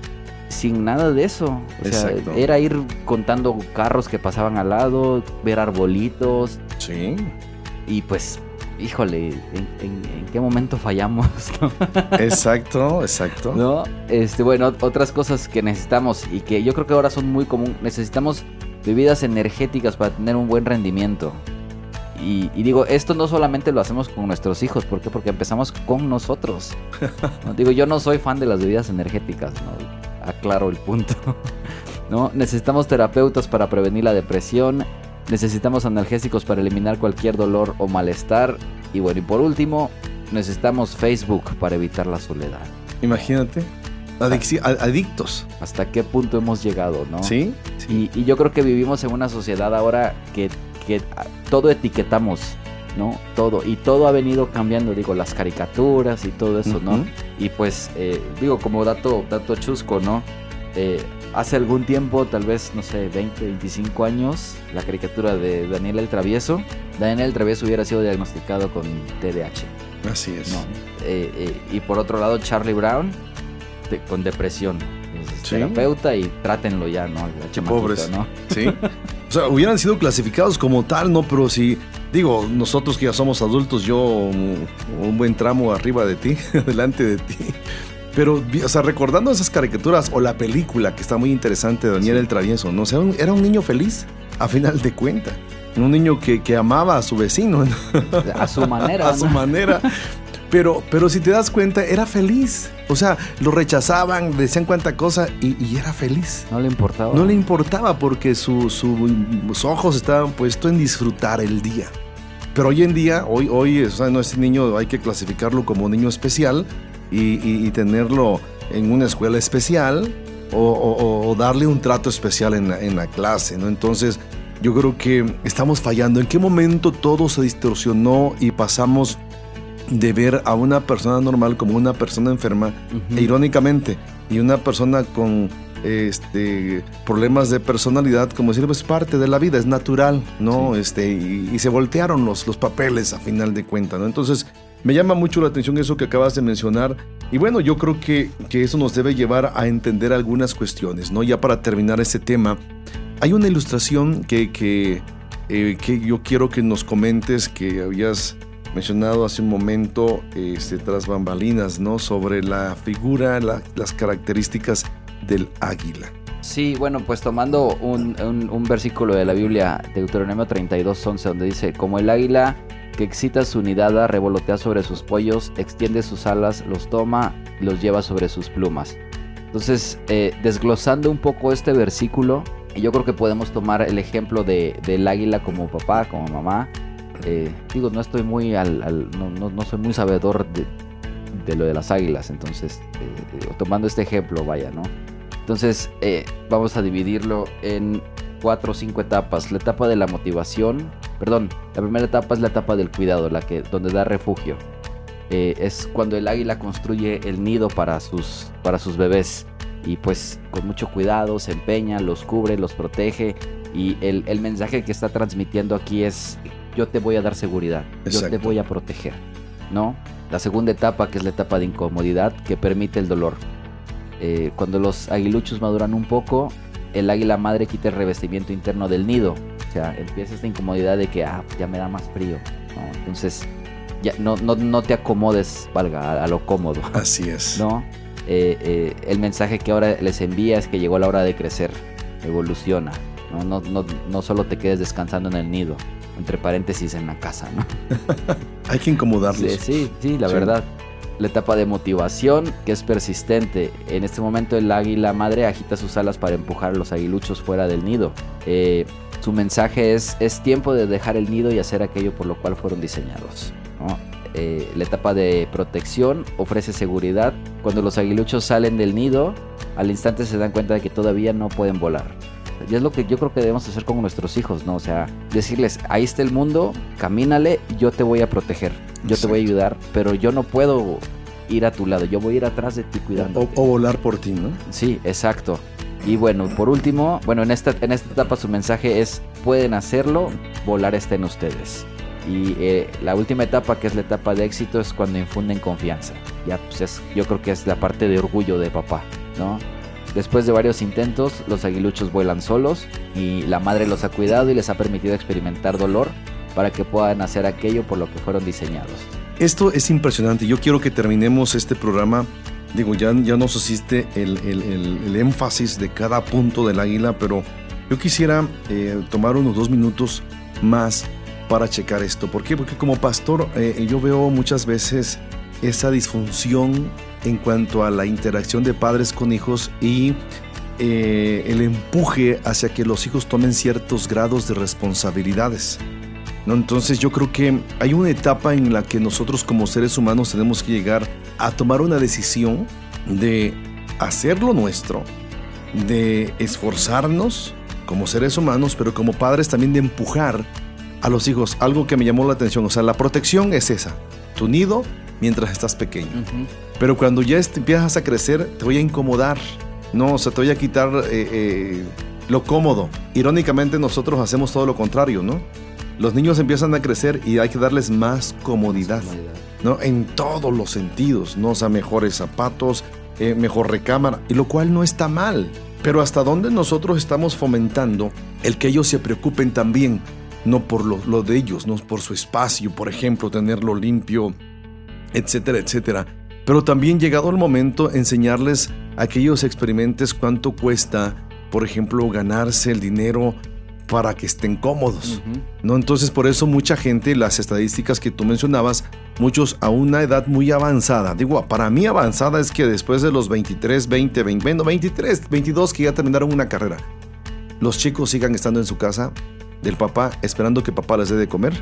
sin nada de eso. O sea, era ir contando carros que pasaban al lado, ver arbolitos. Sí. Y pues híjole, ¿en, qué momento fallamos? [laughs] exacto, exacto. ¿No? Este, bueno, otras cosas que necesitamos y que yo creo que ahora son muy común, necesitamos bebidas energéticas para tener un buen rendimiento. Y, digo, esto no solamente lo hacemos con nuestros hijos, ¿por qué? Porque empezamos con nosotros. [laughs] Digo, yo no soy fan de las bebidas energéticas, ¿no? aclaro el punto. [laughs] ¿no? Necesitamos terapeutas para prevenir la depresión, Necesitamos analgésicos para eliminar cualquier dolor o malestar. Y bueno, y por último, necesitamos Facebook para evitar la soledad. Imagínate. adictos. ¿Hasta qué punto hemos llegado, no? Sí. Y, yo creo que vivimos en una sociedad ahora que, todo etiquetamos, ¿no? Todo. Y todo ha venido cambiando, digo, las caricaturas y todo eso, ¿no? Y pues, eh, digo, como dato, dato chusco, ¿no? Eh, hace algún tiempo, tal vez, no sé, 20, 25 años, la caricatura de Daniel el Travieso, Daniel el Travieso hubiera sido diagnosticado con TDAH. Así es. Eh, eh, y por otro lado, Charlie Brown con depresión. Terapeuta y trátenlo ya, ¿no? Pobres. ¿no? Sí. [laughs] o sea, hubieran sido clasificados como tal, ¿no? Pero si, digo, nosotros que ya somos adultos, yo un buen tramo arriba de ti, [laughs] delante de ti. Pero, o sea, recordando esas caricaturas o la película que está muy interesante de Daniel el Travieso, ¿no? O sea, era un niño feliz, a final de cuentas. Un niño que, amaba a su vecino. A su manera. [laughs] a su manera. Pero, pero si te das cuenta, era feliz. O sea, lo rechazaban, decían cuánta cosa y, era feliz. No le importaba. No le importaba porque sus ojos estaban puestos en disfrutar el día. Pero hoy en día, hoy, hoy, o sea, no es niño, hay que clasificarlo como niño especial y, tenerlo en una escuela especial o, darle un trato especial en la, clase, ¿no? Entonces, yo creo que estamos fallando. ¿En qué momento todo se distorsionó y pasamos de ver a una persona normal como una persona enferma, e irónicamente, y una persona con este, problemas de personalidad, como decir, pues parte de la vida, es natural, ¿no? Este, y, se voltearon los, los papeles a final de cuentas, ¿no? Entonces, me llama mucho la atención eso que acabas de mencionar y bueno, yo creo que, que eso nos debe llevar a entender algunas cuestiones, ¿no? Ya para terminar este tema, hay una ilustración que, que, eh, que yo quiero que nos comentes que habías mencionado hace un momento este, tras bambalinas, ¿no? Sobre la figura, las características del águila. Sí, bueno, pues tomando un, un, versículo de la Biblia, Deuteronomio 32, 11, donde dice, como el águila que excita su nidada, revolotea sobre sus pollos, extiende sus alas, los toma y los lleva sobre sus plumas. Entonces, eh, desglosando un poco este versículo, yo creo que podemos tomar el ejemplo de, del águila como papá, como mamá. Eh, digo, no estoy muy al, no, soy muy sabedor de, lo de las águilas, entonces, eh, tomando este ejemplo, vaya, ¿no? Entonces, vamos a dividirlo en cuatro o cinco etapas. La etapa de la motivación, perdón, la primera etapa es la etapa del cuidado, la que donde da refugio. Eh, es cuando el águila construye el nido para sus, para sus bebés y pues con mucho cuidado se empeña, los cubre, los protege y el, el mensaje que está transmitiendo aquí es yo te voy a dar seguridad, yo te voy a proteger, ¿no? La segunda etapa que es la etapa de incomodidad que permite el dolor. Eh, cuando los aguiluchos maduran un poco, el águila madre quita el revestimiento interno del nido. O sea, empieza esta incomodidad de que, ah, ya me da más frío. Entonces, ya no, no, no, te acomodes, valga, a, lo cómodo. Así es. [laughs] ¿No? Eh, eh, el mensaje que ahora les envía es que llegó la hora de crecer, evoluciona. ¿no? No, no, no solo te quedes descansando en el nido, entre paréntesis en la casa, ¿no? [laughs] Hay que incomodarlos. Sí, sí, sí la verdad la etapa de motivación que es persistente. En este momento el águila madre agita sus alas para empujar a los aguiluchos fuera del nido. Eh, su mensaje es, es tiempo de dejar el nido y hacer aquello por lo cual fueron diseñados. Eh, la etapa de protección ofrece seguridad. Cuando los aguiluchos salen del nido, al instante se dan cuenta de que todavía no pueden volar. Y es lo que yo creo que debemos hacer con nuestros hijos, ¿no? O sea, decirles, ahí está el mundo, camínale, yo te voy a proteger yo te voy a ayudar, pero yo no puedo ir a tu lado, yo voy a ir atrás de ti cuidando. O, volar por ti, ¿no? Sí, exacto. Y bueno, por último, bueno, en esta, en esta etapa su mensaje es, pueden hacerlo, volar está en ustedes. Y eh, la última etapa, que es la etapa de éxito, es cuando infunden confianza. Ya, pues es, yo creo que es la parte de orgullo de papá, ¿no? Después de varios intentos, los aguiluchos vuelan solos y la madre los ha cuidado y les ha permitido experimentar dolor para que puedan hacer aquello por lo que fueron diseñados. Esto es impresionante. Yo quiero que terminemos este programa. Digo, ya, ya nos hiciste el, el, énfasis de cada punto del águila, pero yo quisiera eh, tomar unos dos minutos más para checar esto. ¿Por qué? Porque como pastor eh, yo veo muchas veces esa disfunción en cuanto a la interacción de padres con hijos y eh, el empuje hacia que los hijos tomen ciertos grados de responsabilidades. ¿no? Entonces yo creo que hay una etapa en la que nosotros como seres humanos tenemos que llegar a tomar una decisión de hacer lo nuestro, de esforzarnos como seres humanos, pero como padres también de empujar a los hijos. Algo que me llamó la atención, o sea, la protección es esa, tu nido mientras estás pequeño. Pero cuando ya empiezas a crecer, te voy a incomodar, no, o sea, te voy a quitar eh, eh, lo cómodo. Irónicamente nosotros hacemos todo lo contrario, ¿no? los niños empiezan a crecer y hay que darles más comodidad, ¿no? En todos los sentidos, ¿no? O sea, mejores zapatos, eh, mejor recámara, y lo cual no está mal. Pero hasta dónde nosotros estamos fomentando el que ellos se preocupen también, no por lo, lo de ellos, no por su espacio, por ejemplo, tenerlo limpio, etcétera, etcétera. Pero también llegado el momento enseñarles a que ellos experimentes cuánto cuesta, por ejemplo, ganarse el dinero para que estén cómodos. ¿no? Entonces, por eso mucha gente, las estadísticas que tú mencionabas, muchos a una edad muy avanzada, digo, para mí avanzada es que después de los 23, 20, 20, 23, 22 que ya terminaron una carrera, los chicos sigan estando en su casa del papá, esperando que papá les dé de comer,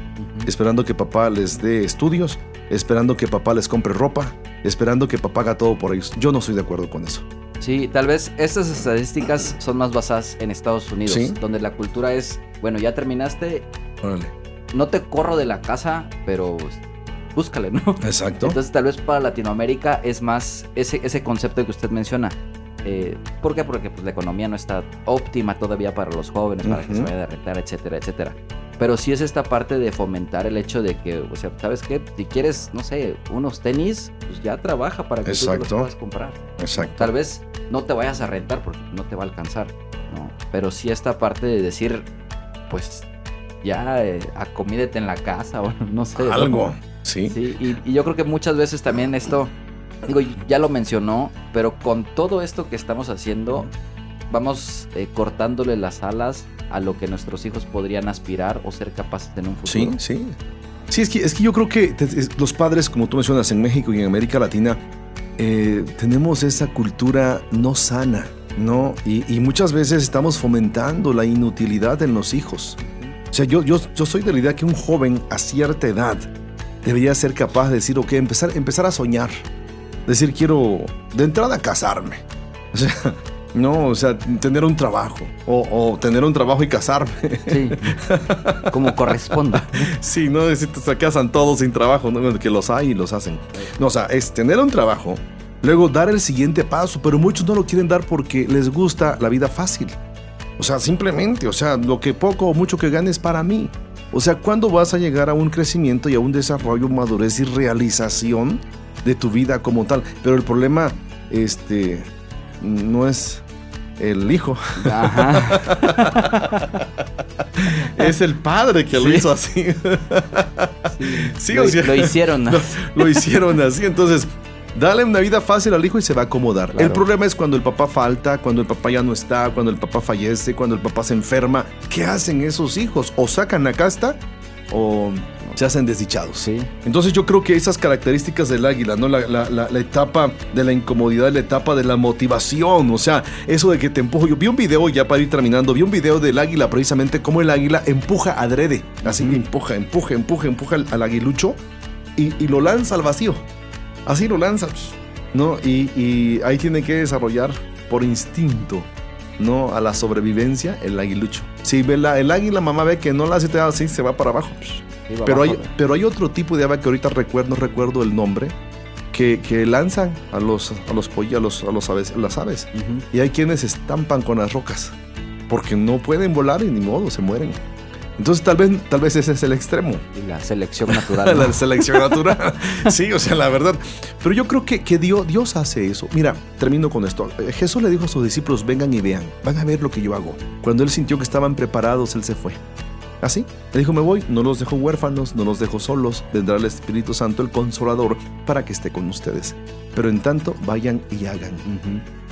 esperando que papá les dé estudios, esperando que papá les compre ropa, esperando que papá haga todo por ellos. Yo no estoy de acuerdo con eso. Sí, tal vez estas estadísticas son más basadas en Estados Unidos, donde la cultura es, bueno, ya terminaste, Órale. no te corro de la casa, pero búscale, ¿no? Exacto. Entonces tal vez para Latinoamérica es más ese, ese concepto que usted menciona. Eh, ¿Por qué? Porque pues, la economía no está óptima todavía para los jóvenes, para que se vaya a derretar, etcétera, etcétera. Pero sí es esta parte de fomentar el hecho de que, o sea, ¿sabes qué? Si quieres, no sé, unos tenis, pues ya trabaja para que tú los puedas comprar. Exacto. Tal vez no te vayas a rentar porque no te va a alcanzar, ¿no? Pero sí esta parte de decir, pues ya eh, acomídete en la casa o [laughs] no sé. Algo, sí. Sí, y, y yo creo que muchas veces también esto, digo, ya lo mencionó, pero con todo esto que estamos haciendo, vamos eh, cortándole las alas a lo que nuestros hijos podrían aspirar o ser capaces en un futuro. Sí, sí. Sí, es que, es que yo creo que los padres, como tú mencionas, en México y en América Latina, eh, tenemos esa cultura no sana, ¿no? Y, muchas veces estamos fomentando la inutilidad en los hijos. O sea, yo, yo, yo soy de la idea que un joven a cierta edad debería ser capaz de decir, ok, empezar, empezar a soñar. Decir, quiero de entrada casarme. O sea, no, o sea, tener un trabajo. O, tener un trabajo y casarme. Sí. Como [laughs] corresponda. Sí, no decir, se casan todos sin trabajo, ¿no? que los hay y los hacen. No, o sea, es tener un trabajo, luego dar el siguiente paso, pero muchos no lo quieren dar porque les gusta la vida fácil. O sea, simplemente, o sea, lo que poco o mucho que ganes para mí. O sea, ¿cuándo vas a llegar a un crecimiento y a un desarrollo, madurez y realización de tu vida como tal? Pero el problema, este, no es el hijo. Ajá. [laughs] es el padre que lo hizo así. sí, lo, lo, hicieron así. [laughs] Lo, hicieron así. Entonces, dale una vida fácil al hijo y se va a acomodar. El problema es cuando el papá falta, cuando el papá ya no está, cuando el papá fallece, cuando el papá se enferma. ¿Qué hacen esos hijos? O sacan la casta o se hacen desdichados. Sí. Entonces yo creo que esas características del águila, ¿no? La, la, etapa de la incomodidad, la etapa de la motivación, o sea, eso de que te empujo. Yo vi un video, ya para ir terminando, vi un video del águila, precisamente cómo el águila empuja adrede, así empuja, empuja, empuja, empuja al, aguilucho y, y, lo lanza al vacío. Así lo lanza, ¿no? Y, y ahí tiene que desarrollar por instinto no a la sobrevivencia el aguilucho. Si ve la, el águila, mamá ve que no la hace así, se va para abajo. Pero hay, pero hay otro tipo de ave que ahorita recuerdo, no recuerdo el nombre, que, que lanzan a los, a los pollos, a, los, a los aves, las aves. Y hay quienes estampan con las rocas, porque no pueden volar y ni modo, se mueren. Entonces tal vez, tal vez ese es el extremo. la selección [laughs] natural. la selección natural. sí, o sea, la verdad. Pero yo creo que, que Dios, Dios hace eso. Mira, termino con esto. Jesús le dijo a sus discípulos, vengan y vean, van a ver lo que yo hago. Cuando él sintió que estaban preparados, él se fue. Así, le dijo, me voy, no los dejo huérfanos, no los dejo solos, vendrá el Espíritu Santo, el Consolador, para que esté con ustedes. Pero en tanto, vayan y hagan.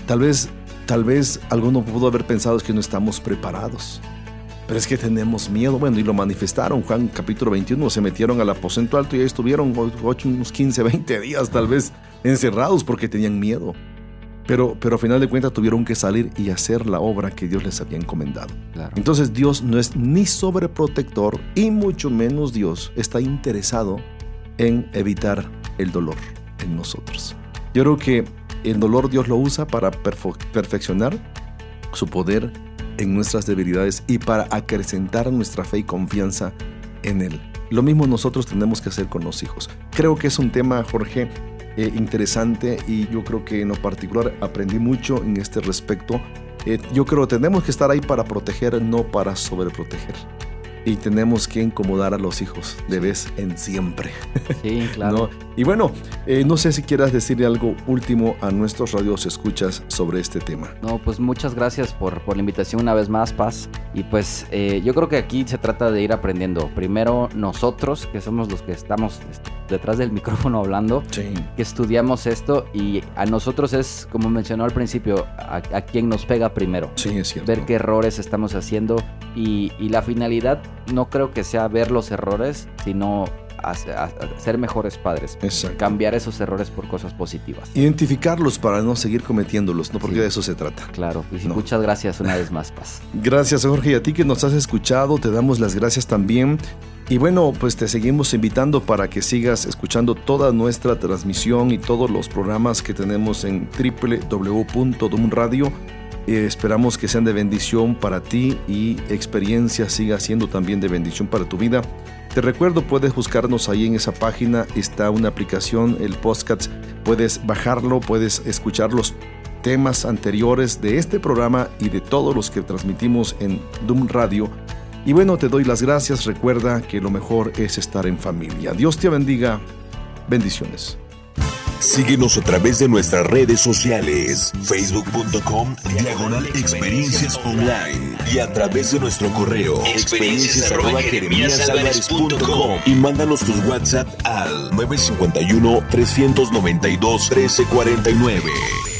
Tal vez, tal vez alguno pudo haber pensado es que no estamos preparados. Pero es que tenemos miedo. Bueno, y lo manifestaron. Juan capítulo 21, se metieron al aposento alto y ahí estuvieron unos 15, 20 días tal vez encerrados porque tenían miedo. Pero, pero a final de cuentas tuvieron que salir y hacer la obra que Dios les había encomendado. Entonces Dios no es ni sobreprotector y mucho menos Dios está interesado en evitar el dolor en nosotros. Yo creo que el dolor Dios lo usa para perfeccionar su poder en nuestras debilidades y para acrecentar nuestra fe y confianza en Él. Lo mismo nosotros tenemos que hacer con los hijos. Creo que es un tema, Jorge, eh, interesante y yo creo que en lo particular aprendí mucho en este respecto. Eh, yo creo que tenemos que estar ahí para proteger, no para sobreproteger y tenemos que incomodar a los hijos de vez en siempre. Sí, [laughs] claro. Y bueno, eh, no sé si quieras decirle algo último a nuestros radios escuchas sobre este tema. No, pues muchas gracias por, por la invitación una vez más, Paz. Y pues eh, yo creo que aquí se trata de ir aprendiendo. Primero nosotros, que somos los que estamos este, detrás del micrófono hablando, que estudiamos esto y a nosotros es, como mencionó al principio, a, quien nos pega primero. Sí, es cierto. Ver qué errores estamos haciendo y, y la finalidad no creo que sea ver los errores, sino ser mejores padres. Cambiar esos errores por cosas positivas. Identificarlos para no seguir cometiéndolos, ¿no? Porque de eso se trata. Claro. Y muchas gracias una vez más, Paz. Gracias, Jorge. Y a ti que nos has escuchado, te damos las gracias también. Y bueno, pues te seguimos invitando para que sigas escuchando toda nuestra transmisión y todos los programas que tenemos en www.dumradio eh, esperamos que sean de bendición para ti y experiencia siga siendo también de bendición para tu vida. Te recuerdo, puedes buscarnos ahí en esa página, está una aplicación, el podcast, puedes bajarlo, puedes escuchar los temas anteriores de este programa y de todos los que transmitimos en Doom Radio. Y bueno, te doy las gracias, recuerda que lo mejor es estar en familia. Dios te bendiga, bendiciones. Síguenos a través de nuestras redes sociales, facebook.com, diagonal experiencias online y a través de nuestro correo, experiencias y mándanos tus WhatsApp al 951 392 1349.